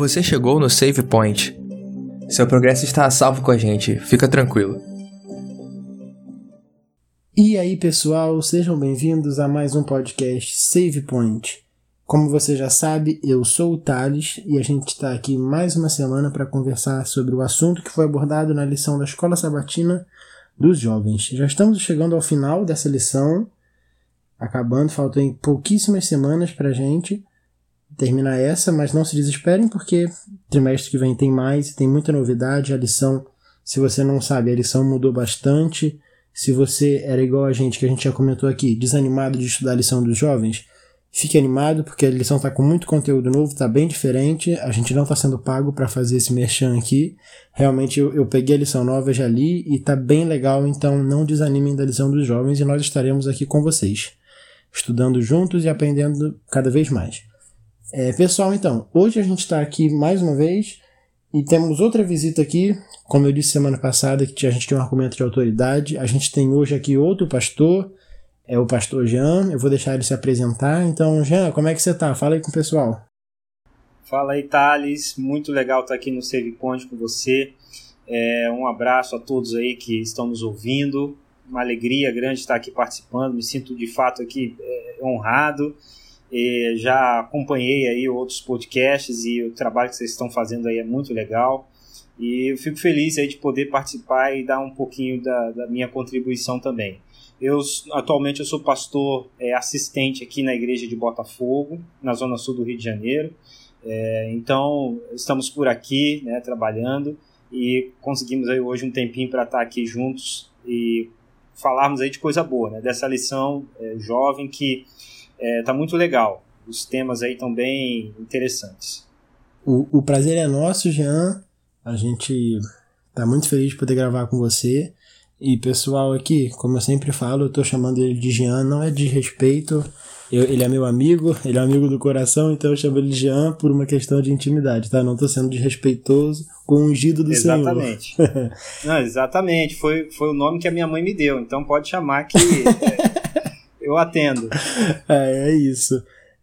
Você chegou no Save Point. Seu progresso está a salvo com a gente, fica tranquilo. E aí, pessoal, sejam bem-vindos a mais um podcast Save Point. Como você já sabe, eu sou o Thales e a gente está aqui mais uma semana para conversar sobre o assunto que foi abordado na lição da Escola Sabatina dos Jovens. Já estamos chegando ao final dessa lição, acabando, faltam pouquíssimas semanas para a gente terminar essa, mas não se desesperem porque trimestre que vem tem mais, tem muita novidade. A lição, se você não sabe, a lição mudou bastante. Se você era igual a gente, que a gente já comentou aqui, desanimado de estudar a lição dos jovens, fique animado porque a lição está com muito conteúdo novo, está bem diferente. A gente não está sendo pago para fazer esse merchan aqui. Realmente eu, eu peguei a lição nova, já li e está bem legal, então não desanimem da lição dos jovens e nós estaremos aqui com vocês, estudando juntos e aprendendo cada vez mais. É, pessoal, então, hoje a gente está aqui mais uma vez e temos outra visita aqui. Como eu disse semana passada, que a gente tem um argumento de autoridade. A gente tem hoje aqui outro pastor, é o pastor Jean. Eu vou deixar ele se apresentar. Então, Jean, como é que você tá? Fala aí com o pessoal. Fala aí, Thales. Muito legal estar aqui no Save Point com você. É, um abraço a todos aí que estão nos ouvindo. Uma alegria grande estar aqui participando. Me sinto de fato aqui é, honrado. Já acompanhei aí outros podcasts e o trabalho que vocês estão fazendo aí é muito legal. E eu fico feliz aí de poder participar e dar um pouquinho da, da minha contribuição também. Eu atualmente eu sou pastor é, assistente aqui na igreja de Botafogo, na zona sul do Rio de Janeiro. É, então estamos por aqui, né, trabalhando e conseguimos aí hoje um tempinho para estar aqui juntos e falarmos aí de coisa boa, né, dessa lição é, jovem que é, tá muito legal. Os temas aí estão bem interessantes. O, o prazer é nosso, Jean. A gente tá muito feliz de poder gravar com você. E pessoal aqui, como eu sempre falo, eu tô chamando ele de Jean, não é de respeito. Eu, ele é meu amigo, ele é amigo do coração, então eu chamo ele de Jean por uma questão de intimidade, tá? Não tô sendo desrespeitoso com o ungido do exatamente. Senhor. Exatamente. exatamente. Foi, foi o nome que a minha mãe me deu, então pode chamar que. Eu atendo. É, é isso.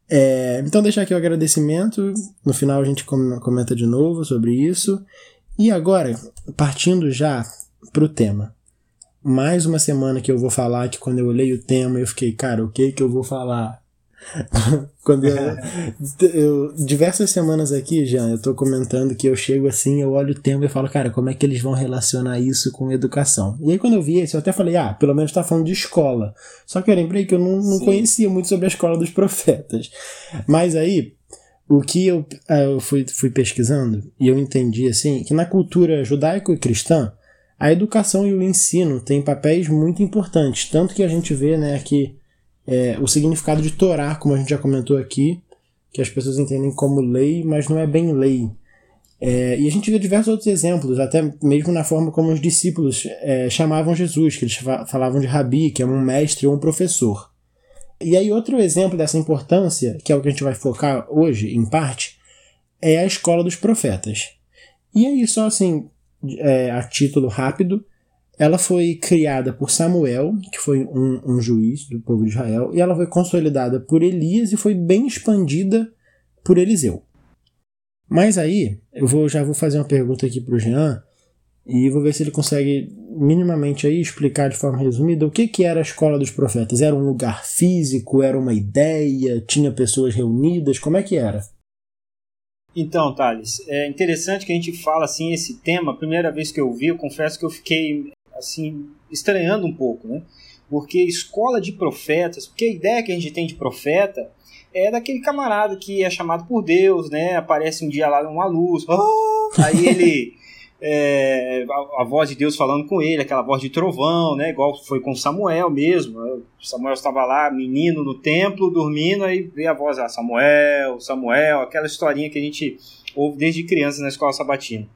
É, então, deixar aqui o agradecimento. No final, a gente comenta de novo sobre isso. E agora, partindo já para o tema. Mais uma semana que eu vou falar que quando eu olhei o tema, eu fiquei, cara, o que que eu vou falar? Quando eu, eu, diversas semanas aqui, já eu tô comentando que eu chego assim, eu olho o tema e falo, cara, como é que eles vão relacionar isso com educação? E aí quando eu vi isso, eu até falei, ah, pelo menos tá falando de escola. Só que eu lembrei que eu não, não conhecia muito sobre a escola dos profetas. Mas aí, o que eu, ah, eu fui, fui pesquisando e eu entendi assim, que na cultura judaico e cristã, a educação e o ensino têm papéis muito importantes, tanto que a gente vê, né, que é, o significado de Torá, como a gente já comentou aqui, que as pessoas entendem como lei, mas não é bem lei. É, e a gente vê diversos outros exemplos, até mesmo na forma como os discípulos é, chamavam Jesus, que eles falavam de rabi, que é um mestre ou um professor. E aí, outro exemplo dessa importância, que é o que a gente vai focar hoje, em parte, é a escola dos profetas. E aí, só assim, é, a título rápido, ela foi criada por Samuel, que foi um, um, juiz do povo de Israel, e ela foi consolidada por Elias e foi bem expandida por Eliseu. Mas aí, eu vou, já vou fazer uma pergunta aqui para o Jean, e vou ver se ele consegue minimamente aí explicar de forma resumida o que, que era a escola dos profetas. Era um lugar físico, era uma ideia, tinha pessoas reunidas, como é que era? Então, Thales, é interessante que a gente fala assim esse tema. A primeira vez que eu vi, eu confesso que eu fiquei assim, estranhando um pouco, né? Porque escola de profetas, porque a ideia que a gente tem de profeta é daquele camarada que é chamado por Deus, né? Aparece um dia lá uma luz, oh! aí ele é, a, a, voz de Deus falando com ele, aquela voz de trovão, né? Igual foi com Samuel mesmo. Samuel estava lá, menino no templo, dormindo, aí veio a voz, ah, Samuel, Samuel, aquela historinha que a gente ouve desde criança na escola sabatina.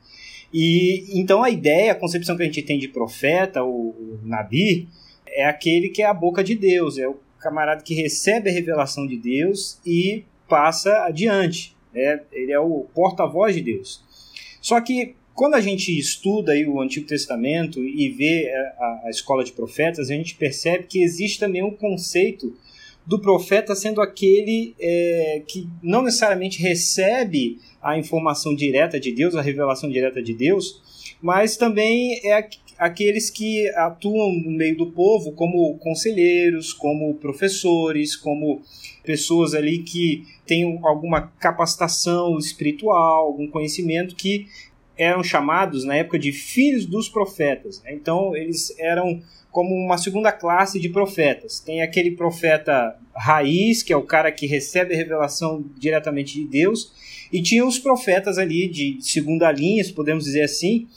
E então a ideia, a concepção que a gente tem de profeta, o, Nabi, é aquele que é a boca de Deus, é o camarada que recebe a revelação de Deus e passa adiante. Né? Ele é o porta-voz de Deus. Só que quando a gente estuda aí o Antigo Testamento e vê a, a escola de profetas, a gente percebe que existe também um conceito do profeta sendo aquele é, que não necessariamente recebe a informação direta de Deus, a revelação direta de Deus, mas também é aqueles que atuam no meio do povo como conselheiros, como professores, como pessoas ali que têm alguma capacitação espiritual, algum conhecimento que eram chamados na época de filhos dos profetas. Né? Então eles eram como uma segunda classe de profetas. Tem aquele profeta raiz, que é o cara que recebe a revelação diretamente de Deus, e tinha os profetas ali de segunda linha, podemos dizer assim,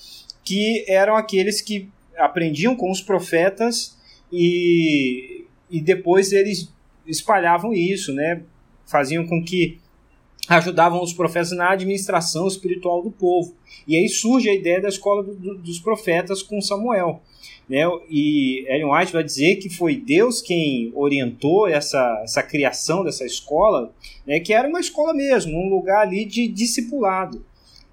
que eram aqueles que aprendiam com os profetas e, e depois eles espalhavam isso, né? Faziam com que ajudavam os profetas na administração espiritual do povo. E aí surge a ideia da escola do, do, dos profetas com Samuel. Né? E Ellen White vai dizer que foi Deus quem orientou essa, essa criação dessa escola, né? que era uma escola mesmo, um lugar ali de discipulado.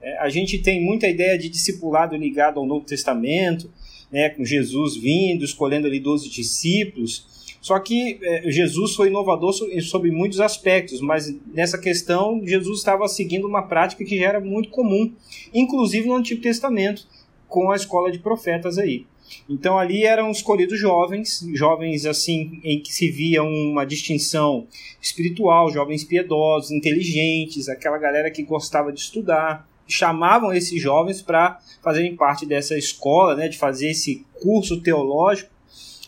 É, a gente tem muita ideia de discipulado ligado ao Novo Testamento, né? com Jesus vindo, escolhendo ali 12 discípulos, só que é, Jesus foi inovador sobre muitos aspectos, mas nessa questão Jesus estava seguindo uma prática que já era muito comum, inclusive no Antigo Testamento, com a escola de profetas aí. Então ali eram escolhidos jovens, jovens assim em que se via uma distinção espiritual, jovens piedosos, inteligentes, aquela galera que gostava de estudar, chamavam esses jovens para fazerem parte dessa escola, né, de fazer esse curso teológico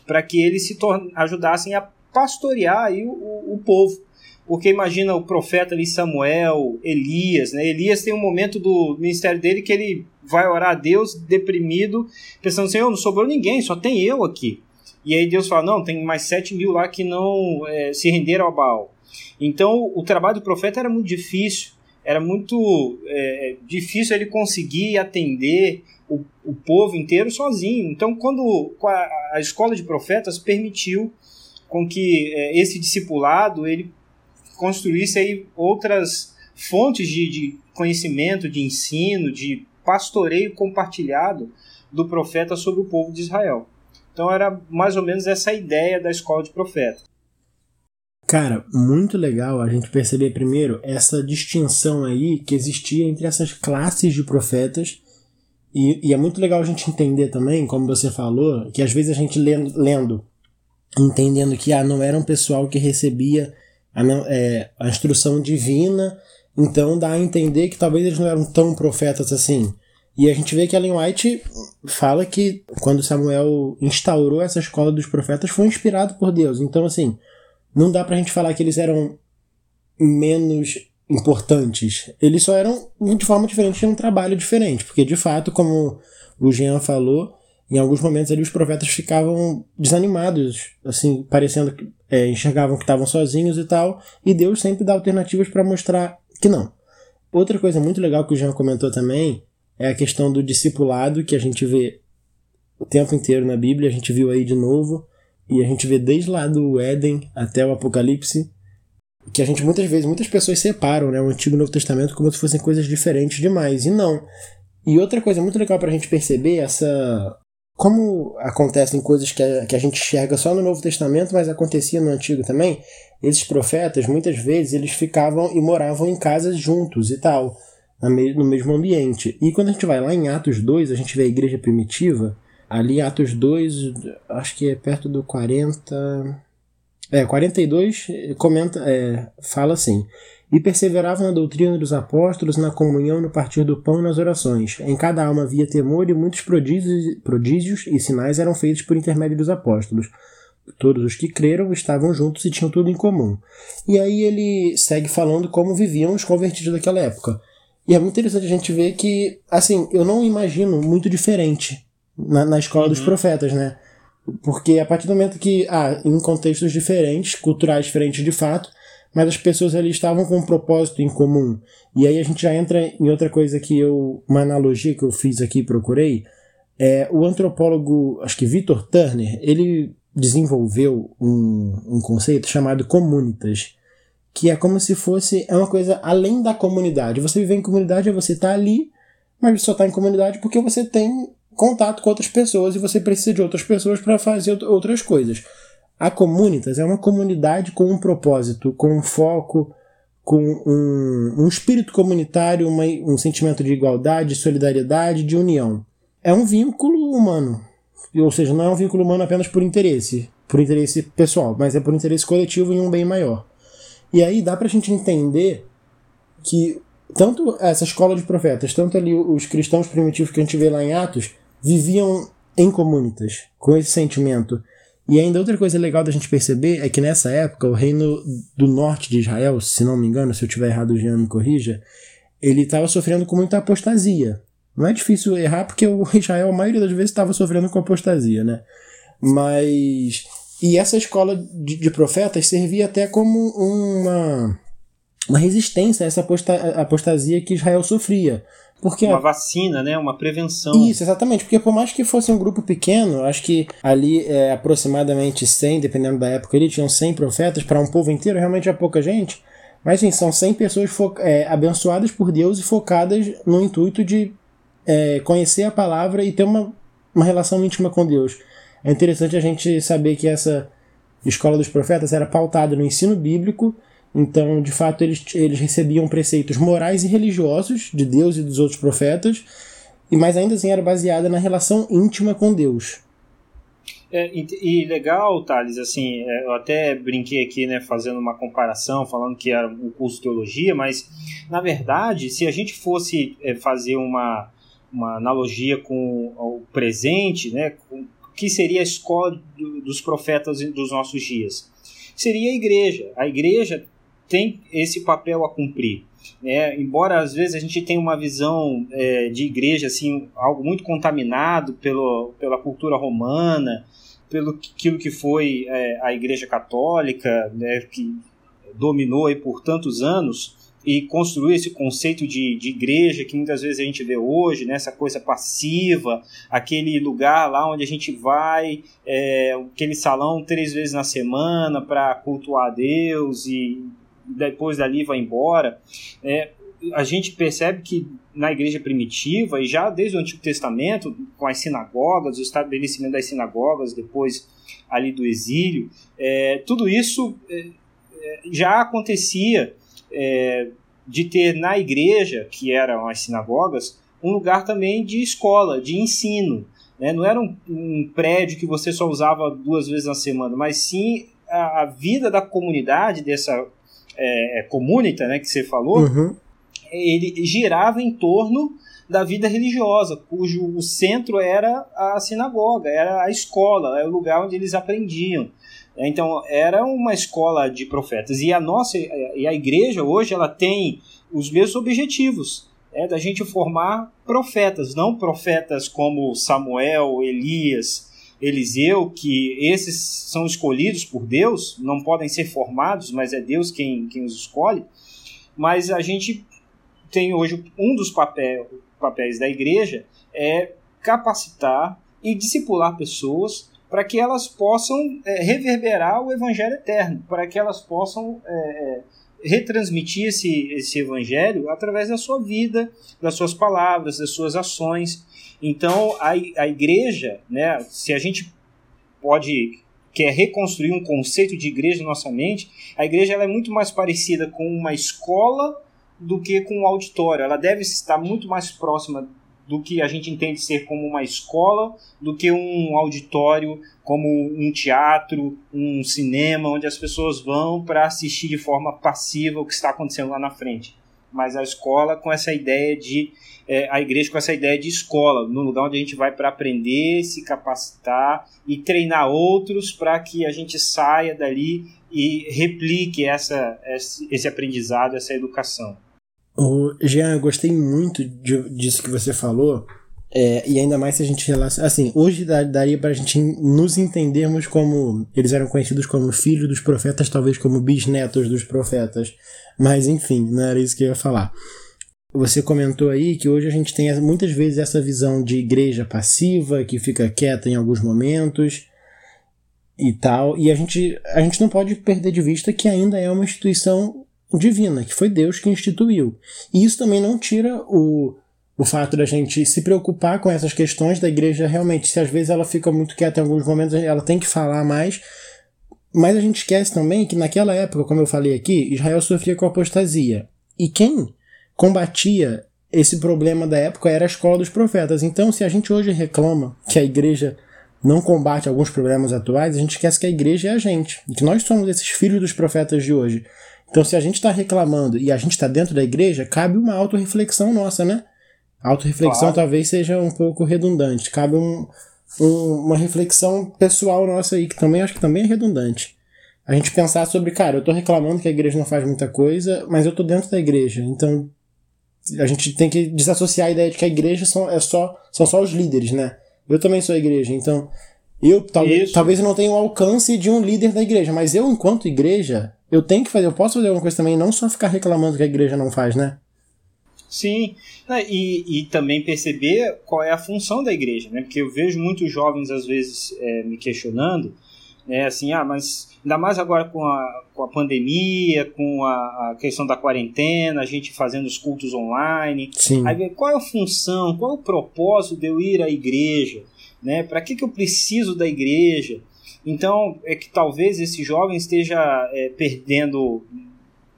para que eles se ajudassem a pastorear aí o, o, o, povo. Porque imagina o profeta ali Samuel, Elias, né? Elias tem um momento do ministério dele que ele vai orar a Deus deprimido, pensando, Senhor, não sobrou ninguém, só tem eu aqui. E aí Deus fala, não, tem mais sete mil lá que não é, se renderam ao Baal. Então o trabalho do profeta era muito difícil, era muito é, difícil ele conseguir atender o, o povo inteiro sozinho. Então, quando a, a escola de profetas permitiu com que é, esse discipulado ele construísse aí outras fontes de, de conhecimento, de ensino, de pastoreio compartilhado do profeta sobre o povo de Israel. Então era mais ou menos essa ideia da escola de profetas. Cara, muito legal a gente perceber primeiro essa distinção aí que existia entre essas classes de profetas e, e, é muito legal a gente entender também, como você falou, que às vezes a gente lendo, lendo entendendo que ah, não era um pessoal que recebia a, é, a instrução divina, então dá a entender que talvez eles não eram tão profetas assim. E a gente vê que Ellen White fala que quando Samuel instaurou essa escola dos profetas foi inspirado por Deus. Então, assim, não dá pra gente falar que eles eram menos importantes. Eles só eram de forma diferente, tinham um trabalho diferente, porque de fato, como o Jean falou, em alguns momentos ali os profetas ficavam desanimados, assim, parecendo que é, enxergavam que estavam sozinhos e tal, e Deus sempre dá alternativas para mostrar que não. Outra coisa muito legal que o Jean comentou também é a questão do discipulado que a gente vê o tempo inteiro na Bíblia, a gente viu aí de novo, e a gente vê desde lá do Éden até o Apocalipse, que a gente muitas vezes, muitas pessoas separam né, o Antigo e o Novo Testamento como se fossem coisas diferentes demais, e não. E outra coisa muito legal para a gente perceber essa. Como acontecem coisas que a, que a gente enxerga só no Novo Testamento, mas acontecia no Antigo também, esses profetas, muitas vezes, eles ficavam e moravam em casas juntos e tal, no mesmo ambiente. E quando a gente vai lá em Atos 2, a gente vê a igreja primitiva, ali Atos 2, acho que é perto do 40. É, 42 comenta, é, fala assim: E perseveravam na doutrina dos apóstolos, na comunhão, no partir do pão e nas orações. Em cada alma havia temor e muitos prodígios, prodígios e sinais eram feitos por intermédio dos apóstolos. Todos os que creram estavam juntos e tinham tudo em comum. E aí ele segue falando como viviam os convertidos daquela época. E é muito interessante a gente ver que, assim, eu não imagino muito diferente na, na escola uhum. dos profetas, né? Porque a partir do momento que, ah, em contextos diferentes, culturais diferentes de fato, mas as pessoas ali estavam com um propósito em comum. E aí a gente já entra em outra coisa que eu, uma analogia que eu fiz aqui procurei, é o antropólogo, acho que Victor Turner, ele desenvolveu um, um conceito chamado comunitas, que é como se fosse, é uma coisa além da comunidade. Você viver em comunidade é você estar tá ali, mas só está em comunidade porque você tem contato com outras pessoas e você precisa de outras pessoas para fazer outras coisas. A comunitas é uma comunidade com um propósito, com um foco, com um, um espírito comunitário, uma, um sentimento de igualdade, solidariedade, de união. É um vínculo humano. Ou seja, não é um vínculo humano apenas por interesse, por interesse pessoal, mas é por interesse coletivo em um bem maior. E aí dá pra gente entender que tanto essa escola de profetas, tanto ali os cristãos primitivos que a gente vê lá em Atos, viviam em comunitas, com esse sentimento. E ainda outra coisa legal da gente perceber é que nessa época o reino do norte de Israel, se não me engano, se eu tiver errado o Jean me corrija, ele estava sofrendo com muita apostasia. Não é difícil errar porque o Israel a maioria das vezes estava sofrendo com apostasia, né? Mas e essa escola de, de profetas servia até como uma uma resistência a essa apostasia que Israel sofria. Porque uma vacina, né? Uma prevenção. Isso, exatamente. Porque por mais que fosse um grupo pequeno, acho que ali é, aproximadamente 100, dependendo da época, ele tinham 100 profetas para um povo inteiro, realmente é pouca gente. Mas sim, são 100 pessoas é, abençoadas por Deus e focadas no intuito de é, conhecer a palavra e ter uma, uma relação íntima com Deus. É interessante a gente saber que essa escola dos profetas era pautada no ensino bíblico então, de fato, eles, eles recebiam preceitos morais e religiosos de Deus e dos outros profetas, e mas ainda assim era baseada na relação íntima com Deus. É, e, legal, Thales, assim, é, eu até brinquei aqui, né, fazendo uma comparação, falando que era um curso de teologia, mas, na verdade, se a gente fosse é, fazer uma, uma analogia com o presente, né, com, que seria a escola do, dos profetas dos nossos dias? Seria a igreja. A igreja tem esse papel a cumprir. Né? Embora às vezes a gente tenha uma visão é, de igreja assim algo muito contaminado pelo, pela cultura romana, pelo aquilo que foi é, a Igreja Católica, né, que dominou aí por tantos anos e construiu esse conceito de, de igreja que muitas vezes a gente vê hoje, né, essa coisa passiva, aquele lugar lá onde a gente vai, é, aquele salão três vezes na semana para cultuar a Deus e depois dali vai embora. É, a gente percebe que na igreja primitiva, e já desde o Antigo Testamento, com as sinagogas, o estabelecimento das sinagogas, depois ali do exílio, é, tudo isso é, é já acontecia é, de ter na igreja, que eram as sinagogas, um lugar também de escola, de ensino. Né? Não era um, um prédio que você só usava duas vezes na semana, mas sim a, a vida da comunidade dessa é, é, comunita, né, que você falou, uhum. ele girava em torno da vida religiosa, cujo o centro era a sinagoga, era a escola, era o lugar onde eles aprendiam. Então era uma escola de profetas e a nossa e a igreja hoje ela tem os mesmos objetivos, é da gente formar profetas, não profetas como Samuel, Elias, Eliseu, que esses são escolhidos por Deus, não podem ser formados, mas é Deus quem, quem os escolhe. Mas a gente tem hoje um dos papel, papéis da igreja é capacitar e discipular pessoas para que elas possam é, reverberar o evangelho eterno, para que elas possam é, é, retransmitir esse, esse evangelho através da sua vida, das suas palavras, das suas ações. Então, a, a igreja, né, se a gente pode quer reconstruir um conceito de igreja na nossa mente, a igreja ela é muito mais parecida com uma escola do que com um auditório. Ela deve estar muito mais próxima do que a gente entende ser como uma escola, do que um auditório, como um teatro, um cinema, onde as pessoas vão para assistir de forma passiva o que está acontecendo lá na frente. Mas a escola com essa ideia de é, a igreja com essa ideia de escola, no lugar onde a gente vai para aprender, se capacitar e treinar outros para que a gente saia dali e replique essa, esse aprendizado, essa educação. O Jean, eu gostei muito de, disso que você falou. É, e ainda mais se a gente relaciona. Assim, hoje daria para a gente nos entendermos como. Eles eram conhecidos como filhos dos profetas, talvez como bisnetos dos profetas. Mas enfim, não era isso que eu ia falar. Você comentou aí que hoje a gente tem muitas vezes essa visão de igreja passiva, que fica quieta em alguns momentos e tal, e a gente, a gente não pode perder de vista que ainda é uma instituição divina, que foi Deus que instituiu. E isso também não tira o, o fato da gente se preocupar com essas questões da igreja realmente, se às vezes ela fica muito quieta em alguns momentos, ela tem que falar mais, Mas a gente esquece também que naquela época, como eu falei aqui, Israel sofria com apostasia. E quem combatia esse problema da época era a escola dos profetas. Então, se a gente hoje reclama que a igreja não combate alguns problemas atuais, a gente esquece que a igreja é a gente. E que nós somos esses filhos dos profetas de hoje. Então, se a gente está reclamando e a gente está dentro da igreja, cabe uma autorreflexão nossa, né? A autorreflexão claro. talvez seja um pouco redundante. Cabe um, um, uma reflexão pessoal nossa aí, que também acho que também é redundante. A gente pensar sobre, cara, eu tô reclamando que a igreja não faz muita coisa, mas eu tô dentro da igreja. Então, a gente tem que desassociar a ideia de que a igreja são, é só, são só os líderes, né? Eu também sou a igreja, então eu talvez, talvez eu não tenha o alcance de um líder da igreja, mas eu, enquanto igreja, eu tenho que fazer, eu posso fazer alguma coisa também, não só ficar reclamando que a igreja não faz, né? Sim, e, e também perceber qual é a função da igreja, né? Porque eu vejo muitos jovens às vezes é, me questionando, né? Assim, ah, mas ainda mais agora com a, com a pandemia, com a, a questão da quarentena, a gente fazendo os cultos online. Sim. Aí qual é a função, qual é o propósito de eu ir à igreja, né? Para que que eu preciso da igreja? Então é que talvez esse jovem esteja é, perdendo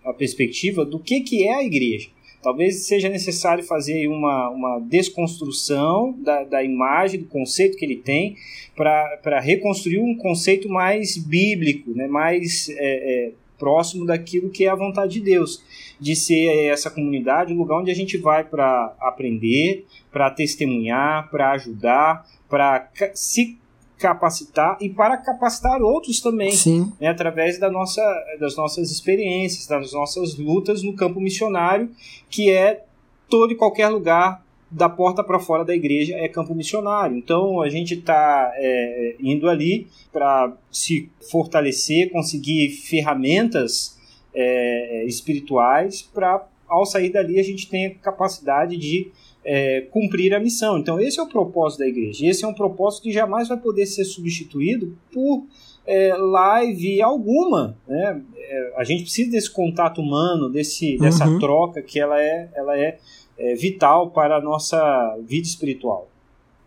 a perspectiva do que que é a igreja. Talvez seja necessário fazer uma, uma desconstrução da, da imagem, do conceito que ele tem, para reconstruir um conceito mais bíblico, né, mais é, é, próximo daquilo que é a vontade de Deus, de ser essa comunidade um lugar onde a gente vai para aprender, para testemunhar, para ajudar, para se capacitar e para capacitar outros também, né, através da nossa, das nossas experiências, das nossas lutas no campo missionário, que é todo e qualquer lugar da porta para fora da igreja é campo missionário. Então a gente está é, indo ali para se fortalecer, conseguir ferramentas é, espirituais para ao sair dali a gente tenha capacidade de é, cumprir a missão. Então, esse é o propósito da igreja. Esse é um propósito que jamais vai poder ser substituído por é, live alguma. Né? É, a gente precisa desse contato humano, desse, dessa uhum. troca que ela é, ela é, é vital para a nossa vida espiritual.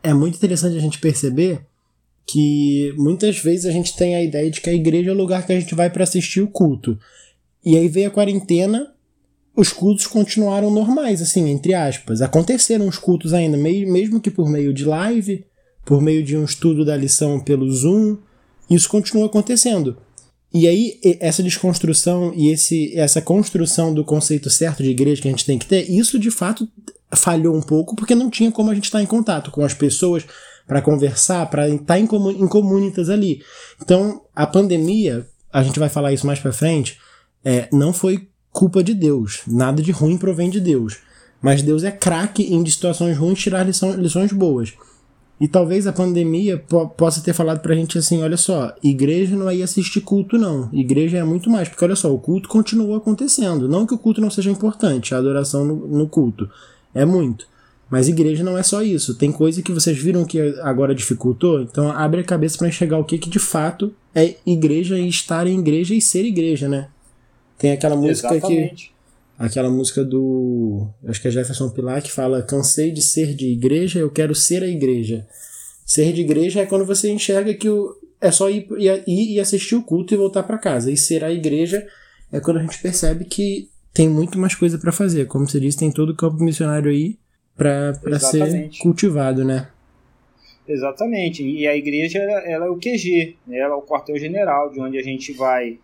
É muito interessante a gente perceber que muitas vezes a gente tem a ideia de que a igreja é o lugar que a gente vai para assistir o culto. E aí veio a quarentena os cultos continuaram normais, assim, entre aspas. Aconteceram os cultos ainda, mesmo que por meio de live, por meio de um estudo da lição pelo Zoom, isso continua acontecendo. E aí, essa desconstrução e esse, essa construção do conceito certo de igreja que a gente tem que ter, isso de fato falhou um pouco, porque não tinha como a gente estar em contato com as pessoas para conversar, para estar em, comun, em comunitas ali. Então, a pandemia, a gente vai falar isso mais para frente, é, não foi culpa de Deus. Nada de ruim provém de Deus. Mas Deus é craque em de situações ruins tirar lição, lições boas. E talvez a pandemia po possa ter falado pra gente assim: olha só, igreja não é ir assistir culto, não. Igreja é muito mais, porque olha só, o culto continua acontecendo. Não que o culto não seja importante, a adoração no, no culto. É muito. Mas igreja não é só isso. Tem coisa que vocês viram que agora dificultou. Então abre a cabeça para enxergar o que, que de fato é igreja e estar em igreja e ser igreja, né? Tem aquela música Exatamente. que. Aquela música do. Acho que é Jefferson Pilar que fala: Cansei de ser de igreja, eu quero ser a igreja. Ser de igreja é quando você enxerga que o, é só ir, ir, ir assistir o culto e voltar para casa. E ser a igreja é quando a gente percebe que tem muito mais coisa para fazer. Como você disse, tem todo o campo missionário aí para ser cultivado, né? Exatamente. E a igreja ela é o QG, né? ela é o quartel-general, de onde a gente vai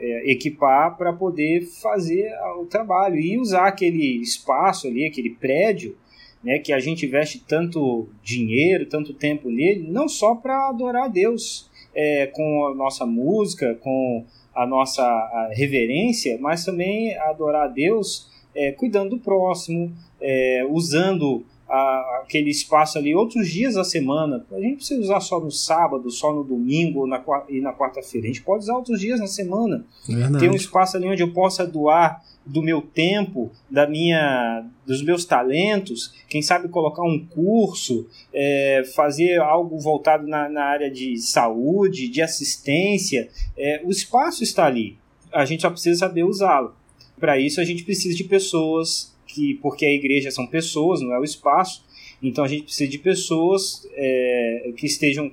é, equipar para poder fazer o trabalho e usar aquele espaço ali, aquele prédio, né, que a gente investe tanto dinheiro, tanto tempo nele, não só para adorar a Deus é, com a nossa música, com a nossa a reverência, mas também adorar a Deus é, cuidando do próximo, é, usando a, aquele espaço ali outros dias da semana. A gente precisa usar só no sábado, só no domingo na, e na quarta-feira. A gente pode usar outros dias na semana. Verdade. Ter um espaço ali onde eu possa doar do meu tempo, da minha, dos meus talentos, quem sabe colocar um curso, é, fazer algo voltado na, na, área de saúde, de assistência. É, o espaço está ali. A gente só precisa saber usá-lo. Para isso a gente precisa de pessoas que porque a igreja são pessoas, não é o espaço, então a gente precisa de pessoas é, que estejam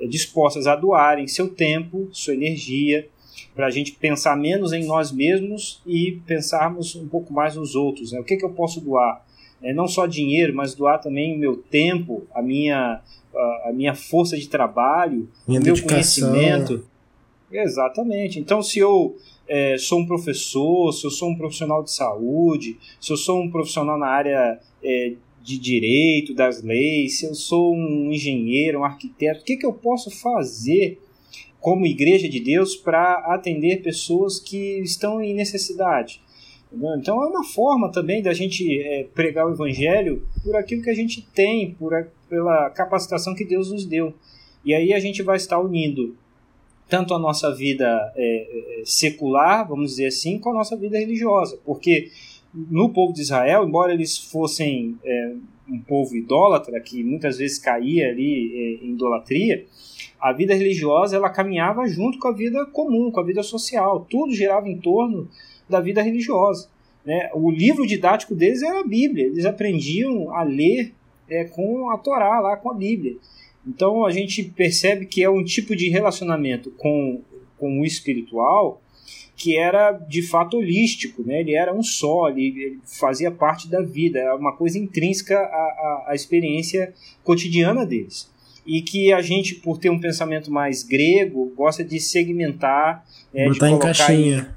é, dispostas a doarem seu tempo, sua energia, para a gente pensar menos em nós mesmos e pensarmos um pouco mais nos outros. Né? O que, que eu posso doar? É, não só dinheiro, mas doar também o meu tempo, a minha, a, a minha força de trabalho, minha o meu conhecimento. Exatamente. Então, se eu é, sou um professor, se eu sou um profissional de saúde, se eu sou um profissional na área é, de direito, das leis, se eu sou um engenheiro, um arquiteto, o que, que eu posso fazer como igreja de Deus para atender pessoas que estão em necessidade? Então é uma forma também da gente é, pregar o evangelho por aquilo que a gente tem, por pela capacitação que Deus nos deu. E aí a gente vai estar unindo tanto a nossa vida é, é secular, vamos dizer assim, com a nossa vida religiosa. Porque no povo de Israel, embora eles fossem é, um povo idólatra, que muitas vezes caía ali é, em idolatria, a vida religiosa ela caminhava junto com a vida comum, com a vida social. Tudo girava em torno da vida religiosa. Né? O livro didático deles era a Bíblia. Eles aprendiam a ler é, com a Torá, lá com a Bíblia. Então a gente percebe que é um tipo de relacionamento com, com o espiritual que era de fato holístico, né? ele era um só, ele, ele fazia parte da vida, era uma coisa intrínseca à, à, à, experiência cotidiana deles. E que a gente, por ter um pensamento mais grego, gosta de segmentar, é, de colocar em caixinha.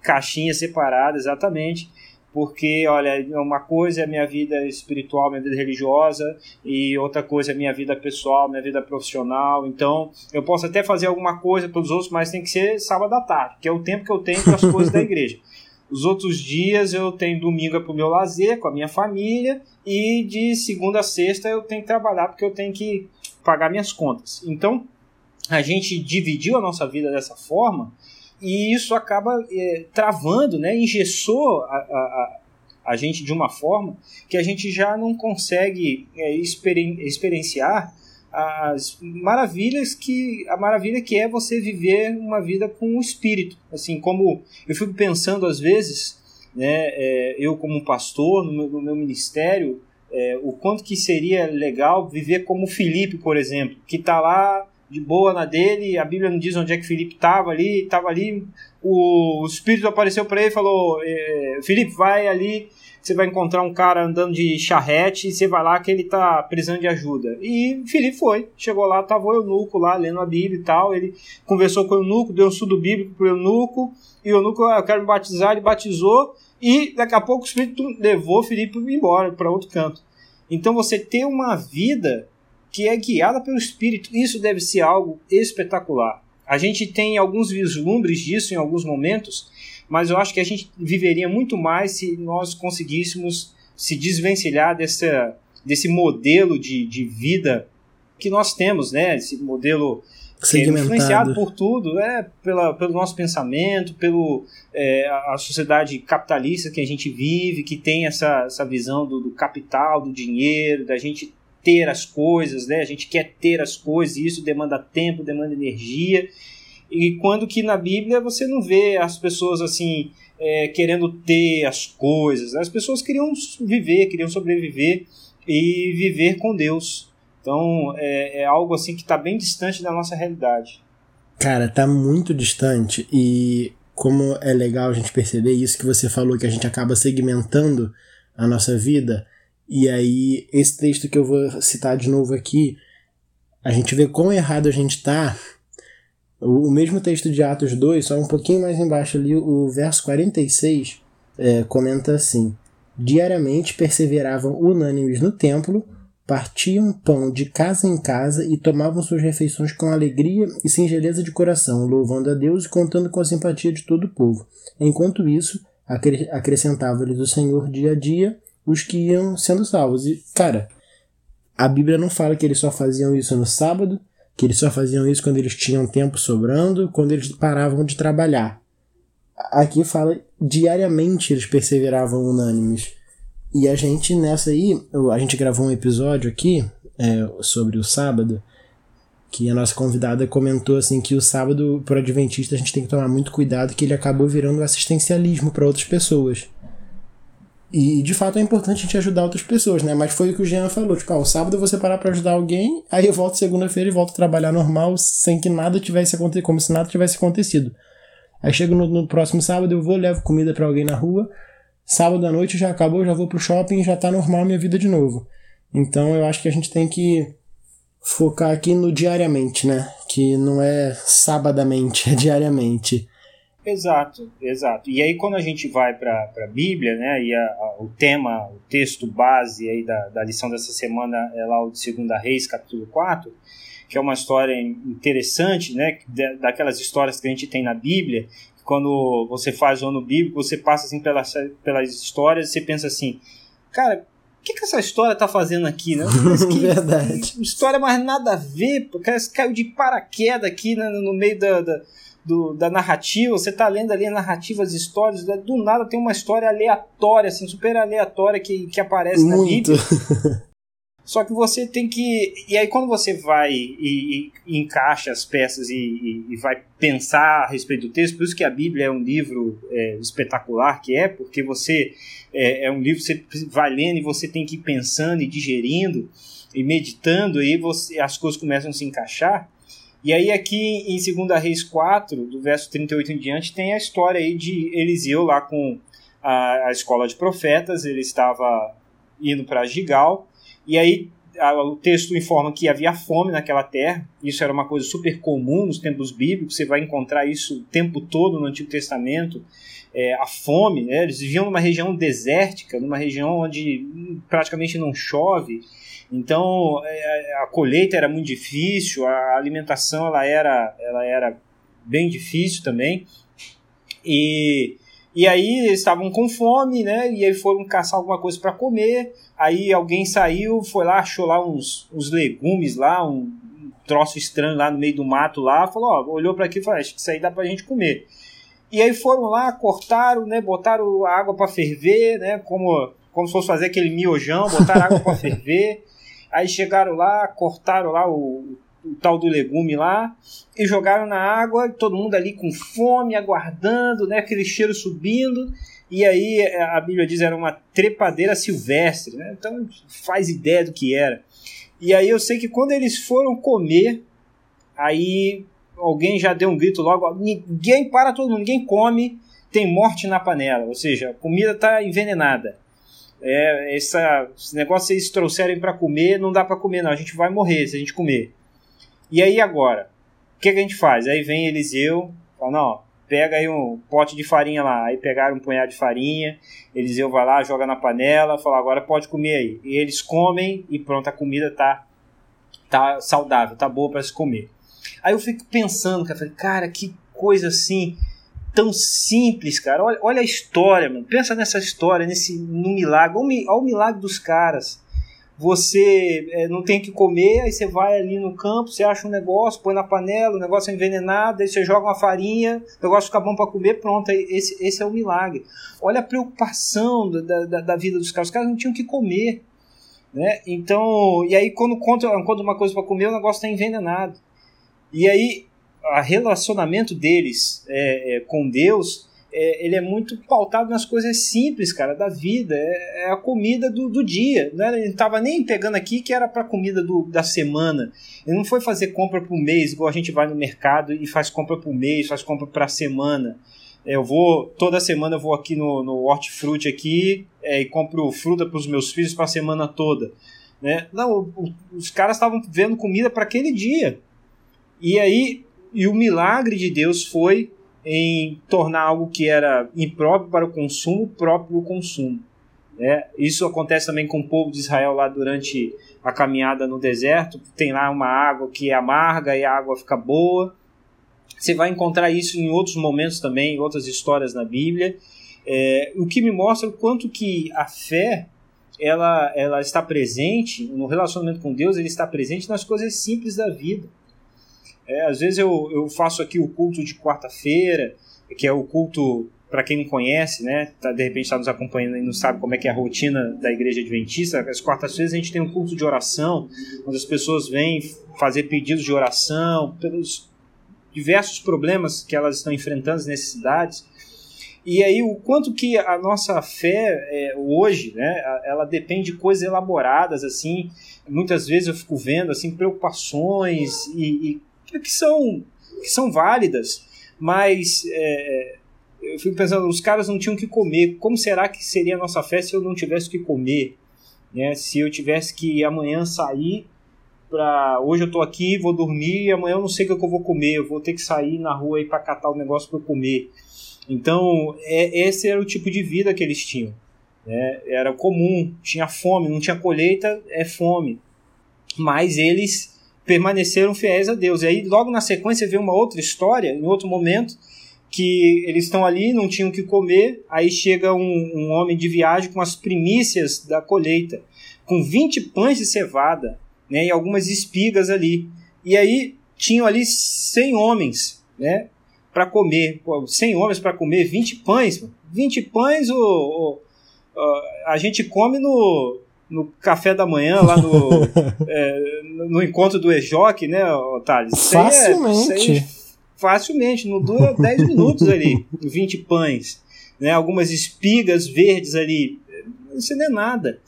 Em caixinha separada, exatamente porque, olha, uma coisa é minha vida espiritual, minha vida religiosa, e outra coisa é minha vida pessoal, minha vida profissional. Então, eu posso até fazer alguma coisa para os outros, mas tem que ser sábado à tarde, que é o tempo que eu tenho para as coisas da igreja. Os outros dias eu tenho domingo para o meu lazer, com a minha família, e de segunda a sexta eu tenho que trabalhar porque eu tenho que pagar minhas contas. Então, a gente dividiu a nossa vida dessa forma e isso acaba é, travando, né, engessou a, a, a, gente de uma forma que a gente já não consegue é, experien experienciar as maravilhas que a maravilha que é você viver uma vida com o espírito. Assim como eu fico pensando às vezes né é, eu como pastor no meu, no meu ministério é, o quanto que seria legal viver como Felipe por exemplo que está lá de boa na dele, a Bíblia não diz onde é que Felipe estava ali, estava ali, o, o Espírito apareceu para ele e falou, é, Felipe, vai ali, você vai encontrar um cara andando de charrete, e você vai lá que ele está precisando de ajuda. E Felipe foi, chegou lá, estava o eunuco lá, lendo a Bíblia e tal, ele conversou com o eunuco, deu um estudo bíblico para o eunuco, e o eunuco, ah, eu quero me batizar, ele batizou, e daqui a pouco o Espírito levou Felipe embora, para outro canto. Então você ter uma vida que é guiada pelo Espírito. Isso deve ser algo espetacular. A gente tem alguns vislumbres disso em alguns momentos, mas eu acho que a gente viveria muito mais se nós conseguíssemos se desvencilhar dessa, desse modelo de, de vida que nós temos, né? Esse modelo é influenciado por tudo, é pela, pelo nosso pensamento, pelo é, a sociedade capitalista que a gente vive, que tem essa, essa visão do, do capital, do dinheiro, da gente ter as coisas, né? A gente quer ter as coisas e isso demanda tempo, demanda energia. E quando que na Bíblia você não vê as pessoas assim é, querendo ter as coisas, as pessoas queriam viver, queriam sobreviver e viver com Deus. Então é, é algo assim que está bem distante da nossa realidade. Cara, tá muito distante e como é legal a gente perceber isso que você falou que a gente acaba segmentando a nossa vida e aí, esse texto que eu vou citar de novo aqui, a gente vê quão errado a gente está. O, mesmo texto de Atos 2, só um pouquinho mais embaixo ali, o verso 46, é, comenta assim: Diariamente perseveravam unânimes no templo, partiam pão de casa em casa e tomavam suas refeições com alegria e singeleza de coração, louvando a Deus e contando com a simpatia de todo o povo. Enquanto isso, acrescentava-lhes o Senhor dia a dia os que iam sendo salvos. E, cara, a Bíblia não fala que eles só faziam isso no sábado, que eles só faziam isso quando eles tinham tempo sobrando, quando eles paravam de trabalhar. Aqui fala diariamente eles perseveravam unânimes. E a gente nessa aí, a gente gravou um episódio aqui é, sobre o sábado, que a nossa convidada comentou assim que o sábado pro adventista a gente tem que tomar muito cuidado que ele acabou virando assistencialismo para outras pessoas. E de fato é importante a gente ajudar outras pessoas, né? Mas foi o que o Jean falou, tipo, ah, o sábado eu vou separar para ajudar alguém, aí eu volto segunda-feira e volto a trabalhar normal, sem que nada tivesse acontecido, como se nada tivesse acontecido. Aí chego no, no próximo sábado, eu vou, levo comida para alguém na rua, sábado à noite já acabou, já vou pro shopping já tá normal minha vida de novo. Então eu acho que a gente tem que focar aqui no diariamente, né? Que não é sabadamente, é diariamente. Exato, exato. E aí quando a gente vai para a Bíblia, né, e a, a, o tema, o texto base aí da, da lição dessa semana é lá o de 2 Reis, capítulo 4, que é uma história interessante, né, daquelas histórias que a gente tem na Bíblia, quando você faz o ano bíblico, você passa assim pelas, pelas histórias e você pensa assim, cara, o que, que essa história tá fazendo aqui, né? Que, Verdade. Que história mais nada a ver, porque caiu de paraquedas aqui né, no meio da, da do, da narrativa, você tá lendo ali a narrativa, as histórias, do nada tem uma história aleatória, assim, super aleatória que, que aparece Muito. na Bíblia. Só que você tem que. E aí, quando você vai e, e encaixa as peças e, e, e, vai pensar a respeito do texto, por isso que a Bíblia é um livro é, espetacular, que é, porque você. É, é, um livro que você vai lendo e você tem que ir pensando e digerindo e meditando, e você, as coisas começam a se encaixar. E aí aqui em 2 Reis 4, do verso 38 em diante, tem a história aí de Eliseu lá com a, a escola de profetas, ele estava indo para Gigal, e aí a, o texto informa que havia fome naquela terra, isso era uma coisa super comum nos tempos bíblicos, você vai encontrar isso o tempo todo no Antigo Testamento, é, a fome, né? eles viviam numa região desértica, numa região onde praticamente não chove, então é, a colheita era muito difícil, a alimentação ela era, ela era bem difícil também. E, e aí eles estavam com fome, né? E aí foram caçar alguma coisa para comer. Aí alguém saiu, foi lá, achou lá uns, uns legumes lá, um troço estranho lá no meio do mato lá, falou, ó, olhou para aqui e falou, acho que isso aí dá pra gente comer. E aí foram lá, cortaram, né, botaram a água para ferver, né, como, como se fosse fazer aquele miojão, botaram água para ferver. Aí chegaram lá, cortaram lá o, o, tal do legume lá e jogaram na água, todo mundo ali com fome, aguardando, né, aquele cheiro subindo. E aí é, a Bíblia diz era uma trepadeira silvestre, né? Então faz ideia do que era. E aí eu sei que quando eles foram comer, aí alguém já deu um grito logo, ninguém para todo mundo, ninguém come, tem morte na panela, ou seja, a comida está envenenada é, essa, esse negócio eles trouxerem para comer, não dá para comer, não. A gente vai morrer se a gente comer. E aí agora? O que, que a gente faz? Aí vem Eliseu, fala, não, pega aí um pote de farinha lá. Aí pegaram um punhado de farinha, Eliseu vai lá, joga na panela, fala, agora pode comer aí. E eles comem e pronto, a comida tá, tá saudável, tá boa para se comer. Aí eu fico pensando, cara, cara, que coisa assim tão simples, cara. Olha, olha a história, mano. Pensa nessa história, nesse no milagre. Olha o milagre dos caras. Você é, não tem que comer, aí você vai ali no campo, você acha um negócio, põe na panela, o negócio é envenenado, aí você joga uma farinha, o negócio fica bom para comer, pronto. Aí esse, esse é o milagre. Olha a preocupação da, da, da vida dos caras. Os caras não tinham que comer. Né? Então, e aí quando conta, quando uma coisa para comer, o negócio está envenenado. E aí a relacionamento deles é, é, com Deus, é, ele é muito pautado nas coisas simples, cara, da vida. É, é a comida do, do dia. Né? Ele não estava nem pegando aqui que era para comida do, da semana. Ele não foi fazer compra o mês, igual a gente vai no mercado e faz compra o mês, faz compra para semana. É, eu vou, toda semana eu vou aqui no, no Hortifruti aqui é, e compro fruta para os meus filhos para a semana toda. Né? Não, os caras estavam vendo comida para aquele dia. E aí e o milagre de Deus foi em tornar algo que era impróprio para o consumo próprio o consumo. Né? Isso acontece também com o povo de Israel lá durante a caminhada no deserto. Tem lá uma água que é amarga e a água fica boa. Você vai encontrar isso em outros momentos também, em outras histórias na Bíblia. É, o que me mostra o quanto que a fé ela, ela está presente no relacionamento com Deus, ele está presente nas coisas simples da vida. É, às vezes eu, eu faço aqui o culto de quarta-feira, que é o culto para quem não conhece, né, tá, de repente está nos acompanhando e não sabe como é que é a rotina da igreja adventista, as quartas-feiras a gente tem um culto de oração, onde as pessoas vêm fazer pedidos de oração pelos diversos problemas que elas estão enfrentando, as necessidades. E aí o quanto que a nossa fé é, hoje, né, ela depende de coisas elaboradas assim. Muitas vezes eu fico vendo assim preocupações e, e que são que são válidas, mas é, eu fico pensando, os caras não tinham que comer. Como será que seria a nossa fé se eu não tivesse que comer? Né? Se eu tivesse que amanhã sair para hoje eu tô aqui, vou dormir e amanhã eu não sei o que eu vou comer, eu vou ter que sair na rua para catar o negócio para comer. Então, é, esse era o tipo de vida que eles tinham. Né? Era comum, tinha fome, não tinha colheita, é fome. Mas eles permaneceram fiéis a Deus. E aí, logo na sequência, vê uma outra história, em outro momento, que eles estão ali, não tinham que comer, aí chega um, um homem de viagem com as primícias da colheita, com 20 pães de cevada né, e algumas espigas ali. E aí tinham ali 100 homens, né? para comer, 100 homens para comer 20 pães. 20 pães o, o, a gente come no, no café da manhã, lá no, é, no encontro do EJOC, né, Thales? Facilmente. É, facilmente, não dura 10 minutos ali, 20 pães. Né, algumas espigas verdes ali, isso não é nada.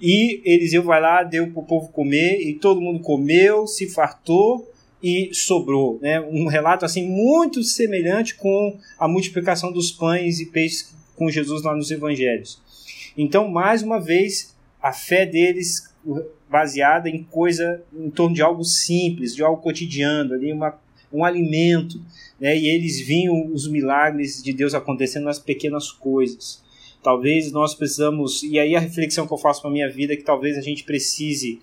E Eliseu vai lá, deu para o povo comer, e todo mundo comeu, se fartou, e sobrou. Né? Um relato assim muito semelhante com a multiplicação dos pães e peixes com Jesus lá nos evangelhos. Então, mais uma vez, a fé deles baseada em coisa em torno de algo simples, de algo cotidiano, ali uma, um alimento, né? E eles viam os milagres de Deus acontecendo nas pequenas coisas. Talvez nós precisamos, e aí a reflexão que eu faço para minha vida é que talvez a gente precise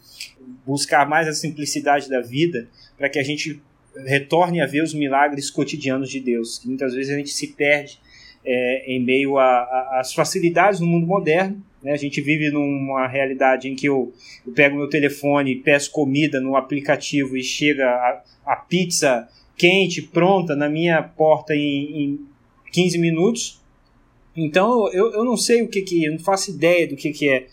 buscar mais a simplicidade da vida para que a gente retorne a ver os milagres cotidianos de Deus. Muitas vezes a gente se perde é, em meio às facilidades do mundo moderno. Né? A gente vive numa realidade em que eu, eu pego meu telefone, peço comida no aplicativo e chega a, a pizza quente, pronta, na minha porta em, em 15 minutos. Então eu, eu não sei o que, que eu não faço ideia do que, que é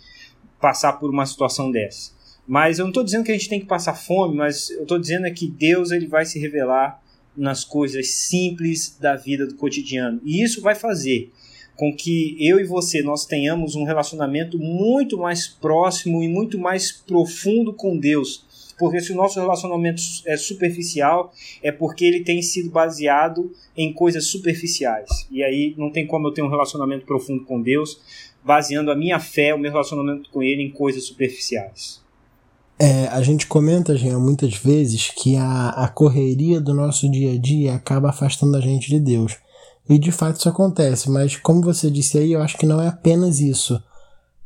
passar por uma situação dessa. Mas eu não estou dizendo que a gente tem que passar fome, mas eu estou dizendo é que Deus ele vai se revelar nas coisas simples da vida do cotidiano. E isso vai fazer com que eu e você nós tenhamos um relacionamento muito mais próximo e muito mais profundo com Deus. Porque se o nosso relacionamento é superficial, é porque ele tem sido baseado em coisas superficiais. E aí não tem como eu ter um relacionamento profundo com Deus baseando a minha fé, o meu relacionamento com Ele em coisas superficiais. É, a gente comenta, Jean, muitas vezes que a, a correria do nosso dia a dia acaba afastando a gente de Deus. E de fato isso acontece, mas como você disse aí, eu acho que não é apenas isso.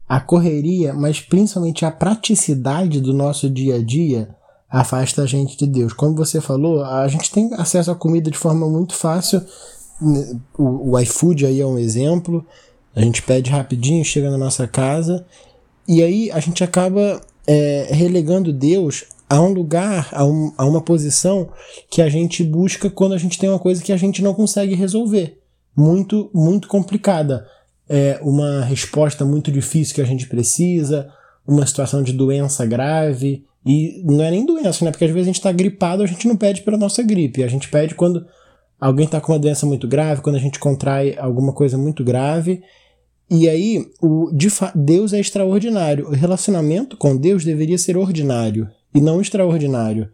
A correria, mas principalmente a praticidade do nosso dia a dia afasta a gente de Deus. Como você falou, a gente tem acesso à comida de forma muito fácil. O, o iFood aí é um exemplo. A gente pede rapidinho, chega na nossa casa. E aí a gente acaba é, relegando Deus a um lugar, a, um, a uma posição que a gente busca quando a gente tem uma coisa que a gente não consegue resolver. Muito, muito complicada. É uma resposta muito difícil que a gente precisa, uma situação de doença grave. E não é nem doença, né? Porque às vezes a gente está gripado, a gente não pede pela nossa gripe. A gente pede quando alguém está com uma doença muito grave, quando a gente contrai alguma coisa muito grave. E aí, o, de Deus é extraordinário. O relacionamento com Deus deveria ser ordinário e não extraordinário.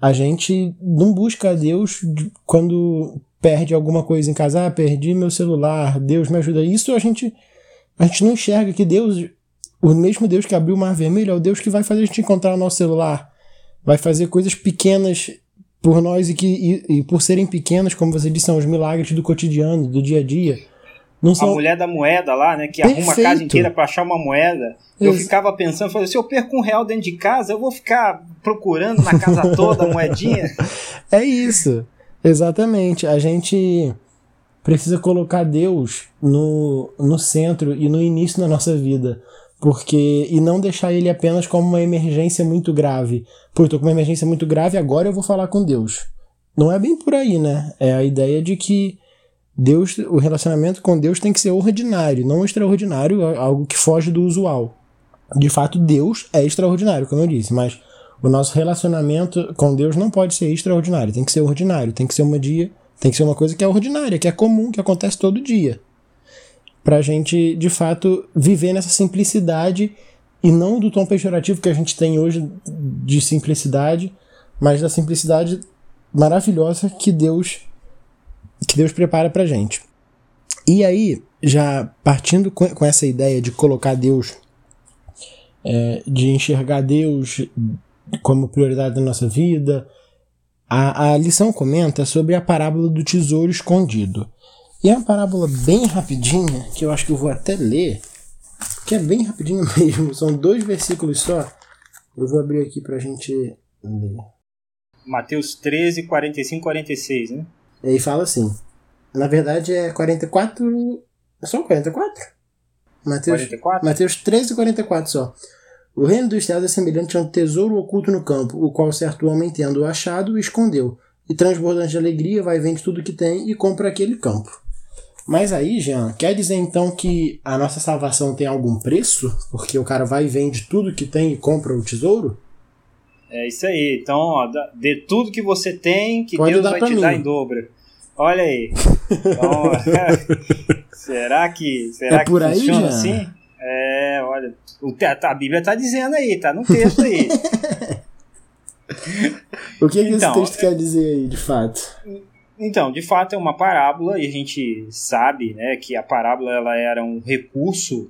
A gente não busca a Deus quando perde alguma coisa em casa. Ah, perdi meu celular, Deus me ajuda. Isso a gente, a gente não enxerga que Deus, o mesmo Deus que abriu o mar vermelho, é o Deus que vai fazer a gente encontrar o nosso celular. Vai fazer coisas pequenas por nós e que e, e por serem pequenas, como você disse, são os milagres do cotidiano, do dia a dia não são... A mulher da moeda lá, né? Que Perfeito. arruma a casa inteira para achar uma moeda. Eu ficava pensando, falei, se eu perco um real dentro de casa, eu vou ficar procurando na casa toda a moedinha. É isso. Exatamente. A gente precisa colocar Deus no, no centro e no início da nossa vida. Porque. E não deixar ele apenas como uma emergência muito grave. Pô, eu tô com uma emergência muito grave, agora eu vou falar com Deus. Não é bem por aí, né? É a ideia de que Deus, o relacionamento com Deus tem que ser ordinário, não extraordinário, é algo que foge do usual. De fato, Deus é extraordinário, como eu disse, mas o nosso relacionamento com Deus não pode ser extraordinário, tem que ser ordinário, tem que ser uma dia, tem que ser uma coisa que é ordinária, que é comum, que acontece todo dia. para a gente, de fato, viver nessa simplicidade e não do tom pejorativo que a gente tem hoje de simplicidade, mas da simplicidade maravilhosa que Deus que Deus prepara para gente. E aí, já partindo com essa ideia de colocar Deus, é, de enxergar Deus como prioridade da nossa vida, a, a lição comenta sobre a parábola do tesouro escondido. E é uma parábola bem rapidinha, que eu acho que eu vou até ler, que é bem rapidinho mesmo, são dois versículos só. Eu vou abrir aqui pra gente ler. Mateus 13, 45 46, né? E aí fala assim. Na verdade é 44. É só 44? Mateus, 44? Mateus 13, 44 só. O reino dos céus é semelhante a um tesouro oculto no campo, o qual certo homem, tendo achado, escondeu. E transbordante de alegria, vai vende tudo que tem e compra aquele campo. Mas aí, Jean, quer dizer então que a nossa salvação tem algum preço? Porque o cara vai e vende tudo que tem e compra o tesouro? É isso aí. Então, ó, dê tudo que você tem, que Pode Deus vai te mim. dar em dobro. Olha aí. Então, será que, será é que funciona aí, assim? É, olha. A Bíblia está dizendo aí, tá no texto aí. o que, que esse então, texto quer dizer aí, de fato? Então, de fato é uma parábola e a gente sabe né, que a parábola ela era um recurso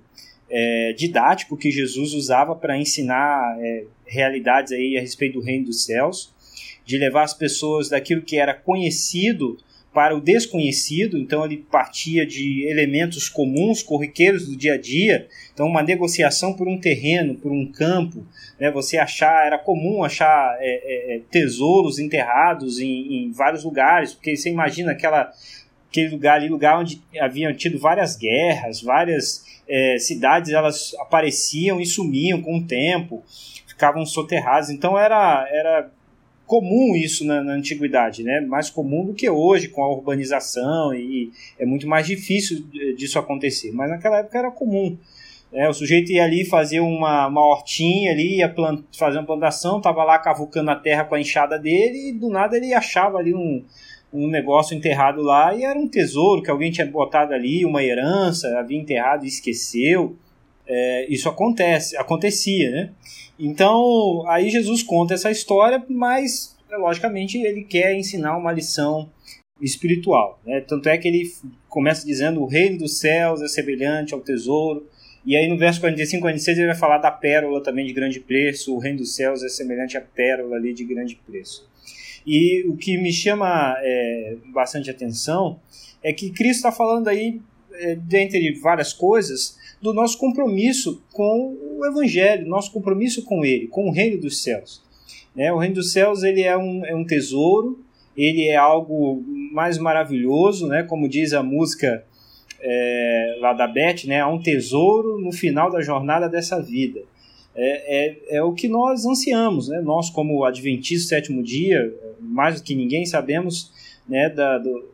é, didático que Jesus usava para ensinar é, realidades aí a respeito do reino dos céus, de levar as pessoas daquilo que era conhecido para o desconhecido, então ele partia de elementos comuns, corriqueiros do dia a dia, então uma negociação por um terreno, por um campo, né, você achar, era comum achar é, é, é, tesouros enterrados em, em, vários lugares, porque você imagina aquela, aquele lugar ali, lugar onde haviam tido várias guerras, várias é, cidades, elas apareciam e sumiam com o tempo, ficavam soterradas, então era, era comum isso na, na, antiguidade, né? Mais comum do que hoje com a urbanização e é muito mais difícil disso acontecer. Mas naquela época era comum. Né? O sujeito ia ali fazer uma, uma hortinha ali, ia plant, fazer uma plantação, tava lá cavucando a terra com a enxada dele e do nada ele achava ali um, um negócio enterrado lá e era um tesouro que alguém tinha botado ali, uma herança, havia enterrado e esqueceu. É, isso acontece, acontecia, né? Então, aí Jesus conta essa história, mas logicamente ele quer ensinar uma lição espiritual. Né? Tanto é que ele começa dizendo: o reino dos céus é semelhante ao tesouro. E aí no verso 45 46 ele vai falar da pérola também de grande preço. O reino dos céus é semelhante à pérola ali de grande preço. E o que me chama é, bastante atenção é que Cristo está falando aí, é, dentre várias coisas, do nosso compromisso com o Evangelho, nosso compromisso com Ele, com o reino dos céus. Né? O reino dos céus ele é um, é um tesouro, ele é algo mais maravilhoso, né? como diz a música é, lá da Beth, né? há um tesouro no final da jornada dessa vida. É, é, é, o que nós ansiamos, né? nós como adventistas sétimo dia, mais do que ninguém sabemos né, da, do,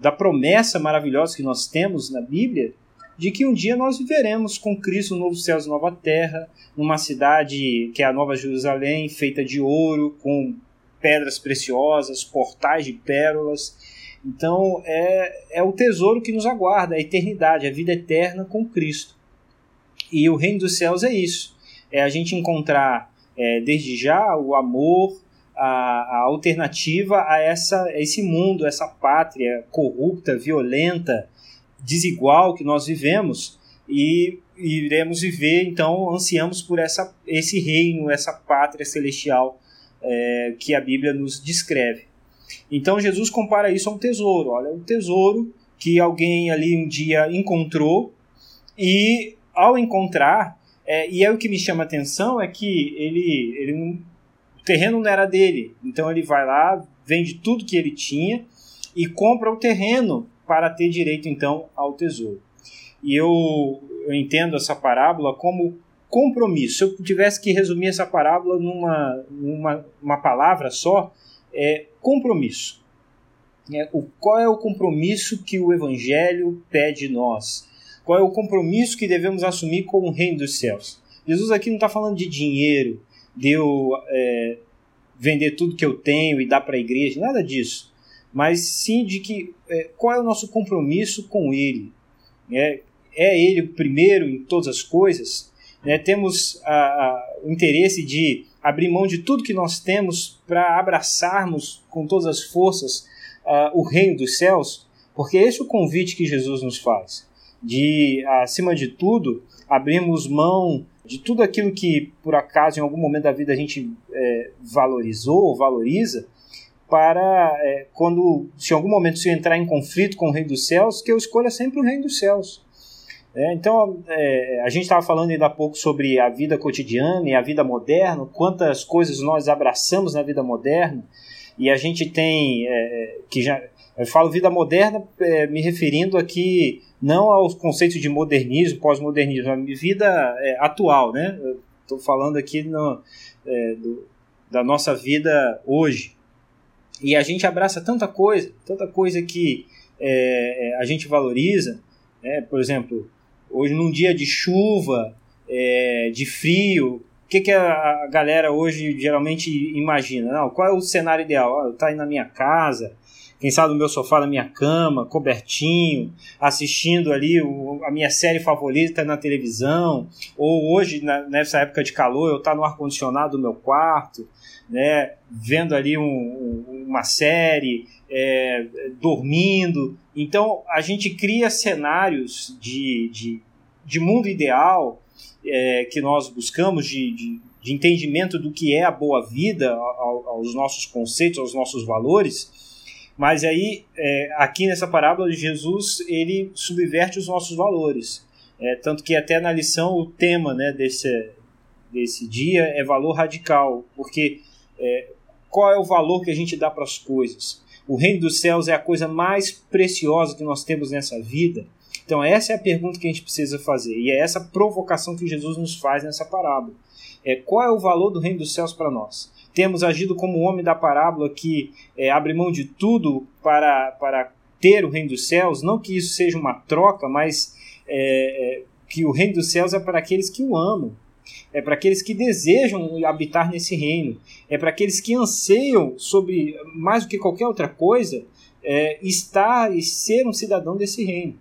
da promessa maravilhosa que nós temos na Bíblia, de que um dia nós viveremos com Cristo no novo céu e nova terra, numa cidade que é a Nova Jerusalém, feita de ouro, com pedras preciosas, portais de pérolas. Então é, é o tesouro que nos aguarda, a eternidade, a vida eterna com Cristo. E o reino dos céus é isso: é a gente encontrar é, desde já o amor, a, a, alternativa a, essa, a esse mundo, essa pátria corrupta, violenta, desigual que nós vivemos e iremos viver, então ansiamos por essa, esse reino, essa pátria celestial é, que a Bíblia nos descreve. Então Jesus compara isso a um tesouro. Olha, um tesouro que alguém ali um dia encontrou e ao encontrar, é, e é o que me chama a atenção é que ele, ele o terreno não era dele, então ele vai lá, vende tudo que ele tinha e compra o terreno para ter direito então ao tesouro. E eu, eu entendo essa parábola como compromisso. Se eu tivesse que resumir essa parábola numa, numa uma palavra só, é compromisso. É, o, qual é o compromisso que o Evangelho pede de nós? Qual é o compromisso que devemos assumir com o reino dos céus? Jesus aqui não está falando de dinheiro, de eu é, vender tudo que eu tenho e dar para a igreja, nada disso mas sim de que é, qual é o nosso compromisso com Ele. É, é Ele o primeiro em todas as coisas, né, temos a, a, o interesse de abrir mão de tudo que nós temos para abraçarmos com todas as forças uh, o reino dos céus, porque esse é o convite que Jesus nos faz, de, acima de tudo, abrirmos mão de tudo aquilo que, por acaso, em algum momento da vida a gente é, valorizou ou valoriza, para é, quando, se em algum momento se eu entrar em conflito com o reino dos céus, que eu escolha sempre o reino dos céus. É, então, é, a gente estava falando ainda há pouco sobre a vida cotidiana e a vida moderna, quantas coisas nós abraçamos na vida moderna, e a gente tem, é, que já, eu falo vida moderna é, me referindo aqui não aos conceitos de modernismo, pós-modernismo, a vida é, atual, né? Estou falando aqui no, é, do, da nossa vida hoje. E a gente abraça tanta coisa, tanta coisa que a gente valoriza, né? por exemplo, Hoje, num dia de chuva, é, de frio, o que, que a galera hoje geralmente imagina? Não, qual é o cenário ideal? Ah, eu estar tá aí na minha casa, quem sabe no meu sofá, na minha cama, cobertinho, assistindo ali o, a minha série favorita na televisão, ou hoje, na, nessa época de calor, eu estar tá no ar-condicionado do meu quarto, né, vendo ali um, um, uma série, é, dormindo. Então a gente cria cenários de, de, de mundo ideal é, que nós buscamos, de, de, de, entendimento do que é a boa vida, ao, aos nossos conceitos, aos nossos valores. Mas aí, é, aqui nessa parábola de Jesus, ele subverte os nossos valores. É, tanto que até na lição o tema né, desse, desse dia é valor radical, porque é, qual é o valor que a gente dá para as coisas? O reino dos céus é a coisa mais preciosa que nós temos nessa vida. Então, essa é a pergunta que a gente precisa fazer. E é essa provocação que Jesus nos faz nessa parábola. É, qual é o valor do reino dos céus para nós? Temos agido como o homem da parábola que é, abre mão de tudo para, para ter o reino dos céus. Não que isso seja uma troca, mas é, é que o reino dos céus é para aqueles que o amam é para aqueles que desejam habitar nesse reino, é para aqueles que anseiam sobre, mais do que qualquer outra coisa, é, estar e ser um cidadão desse reino.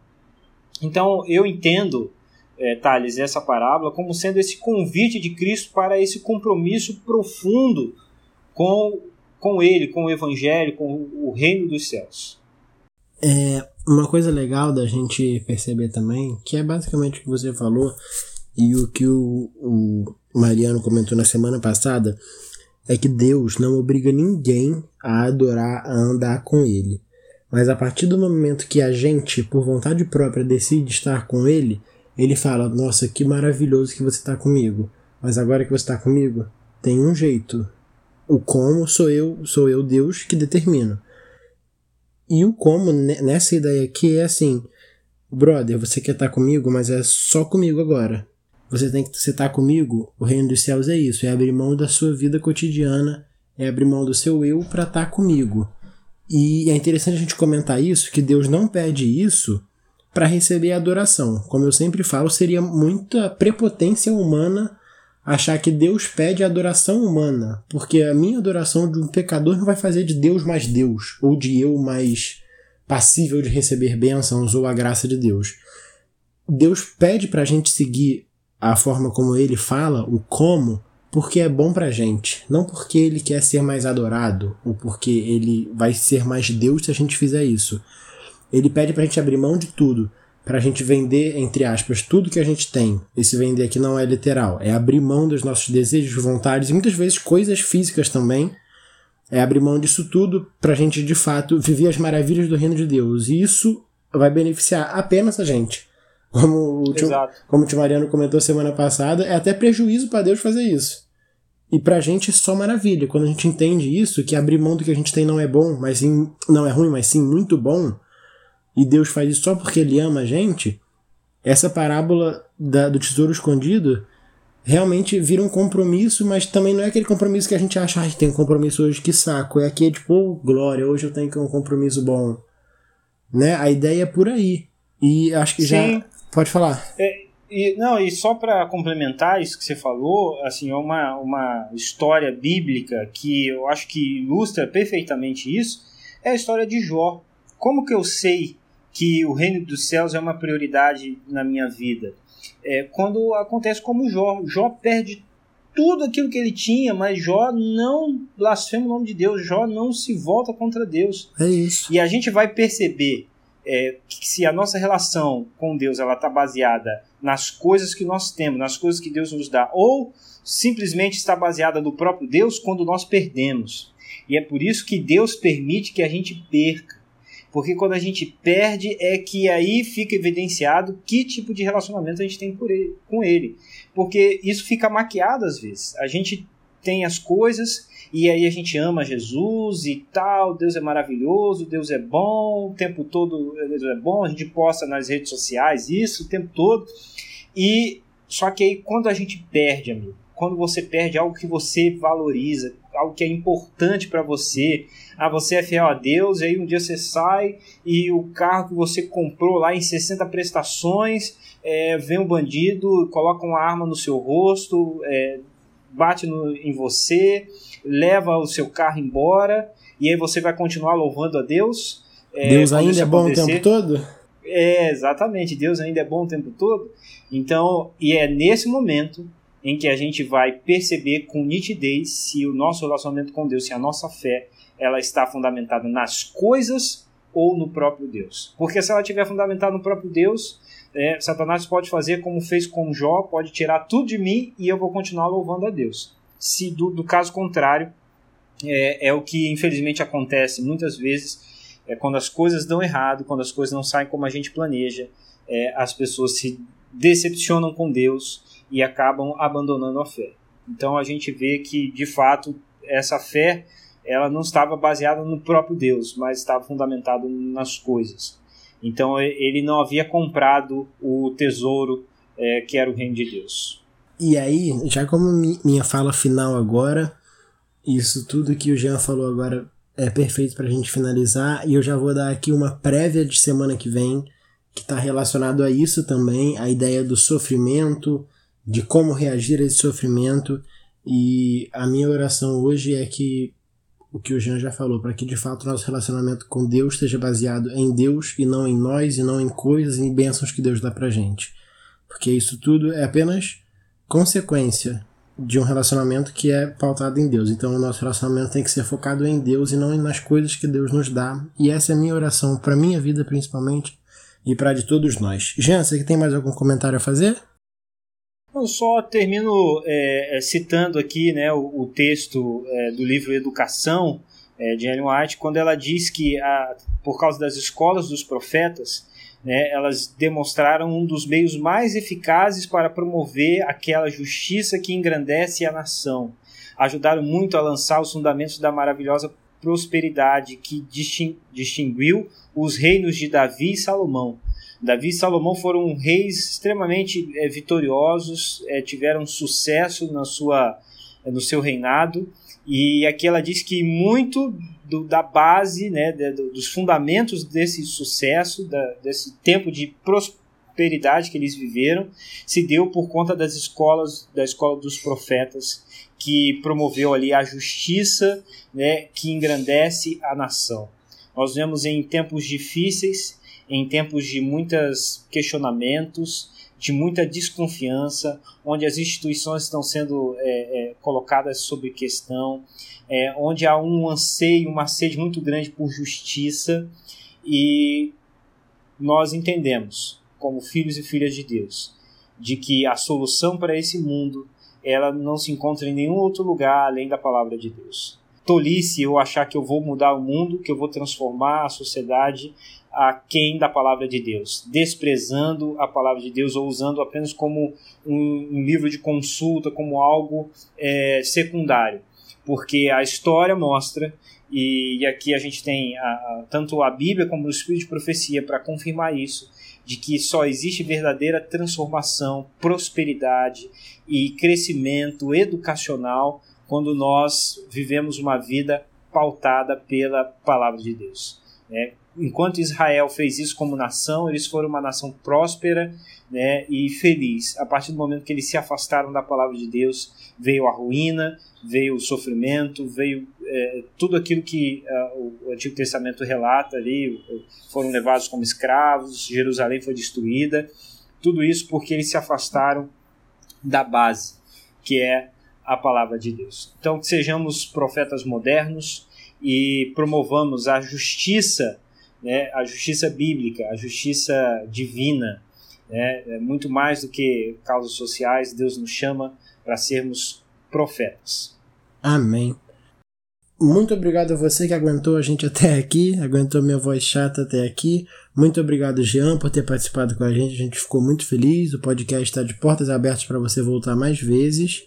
Então eu entendo, é, Thales, essa parábola como sendo esse convite de Cristo para esse compromisso profundo com, com Ele, com o Evangelho, com o reino dos céus. É uma coisa legal da gente perceber também, que é basicamente o que você falou, e o que o, o Mariano comentou na semana passada é que Deus não obriga ninguém a adorar, a andar com Ele. Mas a partir do momento que a gente, por vontade própria, decide estar com Ele, Ele fala: Nossa, que maravilhoso que você está comigo. Mas agora que você está comigo, tem um jeito. O como sou eu, sou eu Deus que determino. E o como nessa ideia aqui é assim: Brother, você quer estar comigo, mas é só comigo agora. Você tem que estar comigo. O reino dos céus é isso: é abrir mão da sua vida cotidiana, é abrir mão do seu eu para estar comigo. E é interessante a gente comentar isso, que Deus não pede isso para receber adoração. Como eu sempre falo, seria muita prepotência humana achar que Deus pede adoração humana, porque a minha adoração de um pecador não vai fazer de Deus mais Deus, ou de eu mais passível de receber bênçãos ou a graça de Deus. Deus pede para a gente seguir a forma como ele fala, o como, porque é bom pra gente, não porque ele quer ser mais adorado ou porque ele vai ser mais Deus se a gente fizer isso. Ele pede pra gente abrir mão de tudo, pra gente vender, entre aspas, tudo que a gente tem. Esse vender aqui não é literal, é abrir mão dos nossos desejos, vontades e muitas vezes coisas físicas também. É abrir mão disso tudo pra gente de fato viver as maravilhas do reino de Deus. E isso vai beneficiar apenas a gente. Como o, tio, como o tio Mariano comentou semana passada, é até prejuízo para Deus fazer isso. E pra gente é só maravilha. Quando a gente entende isso, que abrir mão do que a gente tem não é bom, mas sim, não é ruim, mas sim muito bom, e Deus faz isso só porque Ele ama a gente, essa parábola da, do tesouro escondido realmente vira um compromisso, mas também não é aquele compromisso que a gente acha, ai, tem um compromisso hoje, que saco. É aquele tipo, oh, glória, hoje eu tenho um compromisso bom. Né? A ideia é por aí. E acho que Sim. já Pode falar. É, e, não, e só para complementar isso que você falou, assim, é uma, uma história bíblica que eu acho que ilustra perfeitamente isso, é a história de Jó. Como que eu sei que o reino dos céus é uma prioridade na minha vida? É, quando acontece como Jó. Jó perde tudo aquilo que ele tinha, mas Jó não blasfema o nome de Deus, Jó não se volta contra Deus. É isso. E a gente vai perceber é, que se a nossa relação com Deus ela está baseada nas coisas que nós temos, nas coisas que Deus nos dá, ou simplesmente está baseada no próprio Deus quando nós perdemos. E é por isso que Deus permite que a gente perca. Porque quando a gente perde é que aí fica evidenciado que tipo de relacionamento a gente tem ele, com ele. Porque isso fica maquiado às vezes. A gente tem as coisas e aí a gente ama Jesus e tal, Deus é maravilhoso, Deus é bom, o tempo todo Deus é bom, a gente posta nas redes sociais isso o tempo todo. E só que aí quando a gente perde, amigo, quando você perde algo que você valoriza, algo que é importante para você. Ah, você é fiel a Deus, e aí um dia você sai e o carro que você comprou lá em 60 prestações, é, vem um bandido, coloca uma arma no seu rosto, é, bate no, em você, leva o seu carro embora, e aí você vai continuar louvando a Deus. É, Deus ainda é bom o tempo todo? É, exatamente, Deus ainda é bom o tempo todo. Então, e é nesse momento em que a gente vai perceber com nitidez se o nosso relacionamento com Deus, se a nossa fé, ela está fundamentada nas coisas ou no próprio Deus. Porque se ela estiver fundamentada no próprio Deus, é, Satanás pode fazer como fez com Jó, pode tirar tudo de mim e eu vou continuar louvando a Deus. Se do, do caso contrário, é, é, o que infelizmente acontece muitas vezes, é quando as coisas dão errado, quando as coisas não saem como a gente planeja, é, as pessoas se decepcionam com Deus e acabam abandonando a fé. Então a gente vê que, de fato, essa fé ela não estava baseada no próprio Deus, mas estava fundamentada nas coisas. Então ele não havia comprado o tesouro é, que era o reino de Deus. E aí, já como minha fala final agora, isso tudo que o Jean falou agora é perfeito para a gente finalizar, e eu já vou dar aqui uma prévia de semana que vem, que está relacionado a isso também, a ideia do sofrimento, de como reagir a esse sofrimento. E a minha oração hoje é que o que o Jean já falou, para que de fato nosso relacionamento com Deus esteja baseado em Deus e não em nós, e não em coisas e bênçãos que Deus dá pra gente. Porque isso tudo é apenas consequência de um relacionamento que é pautado em Deus. Então o nosso relacionamento tem que ser focado em Deus e não nas coisas que Deus nos dá. E essa é a minha oração para minha vida principalmente e para de todos nós. Jean, você tem mais algum comentário a fazer? Eu só termino é, é, citando aqui né, o, o texto é, do livro Educação é, de Ellen White, quando ela diz que, a, por causa das escolas dos profetas, né, elas demonstraram um dos meios mais eficazes para promover aquela justiça que engrandece a nação. Ajudaram muito a lançar os fundamentos da maravilhosa prosperidade que distinguiu os reinos de Davi e Salomão. Davi e Salomão foram reis extremamente é, vitoriosos, é, tiveram sucesso na sua, é, no seu reinado. E aqui ela diz que muito do, da base, né, de, dos fundamentos desse sucesso, da, desse tempo de prosperidade que eles viveram, se deu por conta das escolas, da escola dos profetas, que promoveu ali a justiça, né, que engrandece a nação. Nós vemos em tempos difíceis em tempos de muitos questionamentos, de muita desconfiança, onde as instituições estão sendo é, é, colocadas sob questão, é, onde há um anseio, uma sede muito grande por justiça, e nós entendemos, como filhos e filhas de Deus, de que a solução para esse mundo ela não se encontra em nenhum outro lugar além da palavra de Deus. Tolice eu achar que eu vou mudar o mundo, que eu vou transformar a sociedade aquém da palavra de Deus, desprezando a palavra de Deus ou usando apenas como um, um livro de consulta, como algo é, secundário. Porque a história mostra, e, e aqui a gente tem a, a, tanto a Bíblia como o Espírito de Profecia para confirmar isso, de que só existe verdadeira transformação, prosperidade e crescimento educacional quando nós vivemos uma vida pautada pela palavra de Deus. Né? Enquanto Israel fez isso como nação, eles foram uma nação próspera né, e feliz. A partir do momento que eles se afastaram da palavra de Deus, veio a ruína, veio o sofrimento, veio é, tudo aquilo que uh, o Antigo Testamento relata ali, foram levados como escravos, Jerusalém foi destruída, tudo isso porque eles se afastaram da base, que é a palavra de Deus. Então, que sejamos profetas modernos e promovamos a justiça, né, a justiça bíblica, a justiça divina, né, é muito mais do que causas sociais, Deus nos chama para sermos profetas. Amém. Muito obrigado a você que aguentou a gente até aqui, aguentou minha voz chata até aqui. Muito obrigado, Jean, por ter participado com a gente. A gente ficou muito feliz. O podcast está de portas abertas para você voltar mais vezes.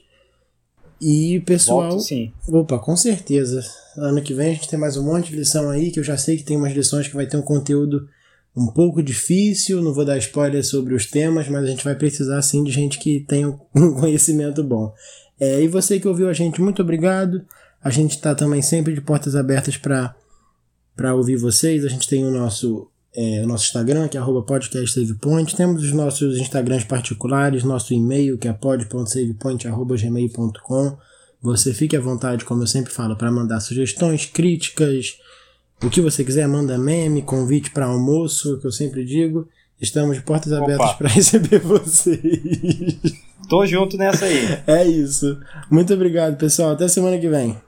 E pessoal. Volto, sim. Opa, com certeza. Ano que vem a gente tem mais um monte de lição aí, que eu já sei que tem umas lições que vai ter um conteúdo um pouco difícil. Não vou dar spoiler sobre os temas, mas a gente vai precisar sim de gente que tenha um conhecimento bom. É, e você que ouviu a gente, muito obrigado. A gente está também sempre de portas abertas para ouvir vocês. A gente tem o nosso, é, o nosso Instagram, que é podcastsavepoint. Temos os nossos Instagrams particulares, nosso e-mail, que é pod.savepoint.gmail.com. Você fique à vontade, como eu sempre falo, para mandar sugestões, críticas, o que você quiser, manda meme, convite para almoço, que eu sempre digo. Estamos de portas abertas para receber vocês. Tô junto nessa aí. É isso. Muito obrigado, pessoal. Até semana que vem.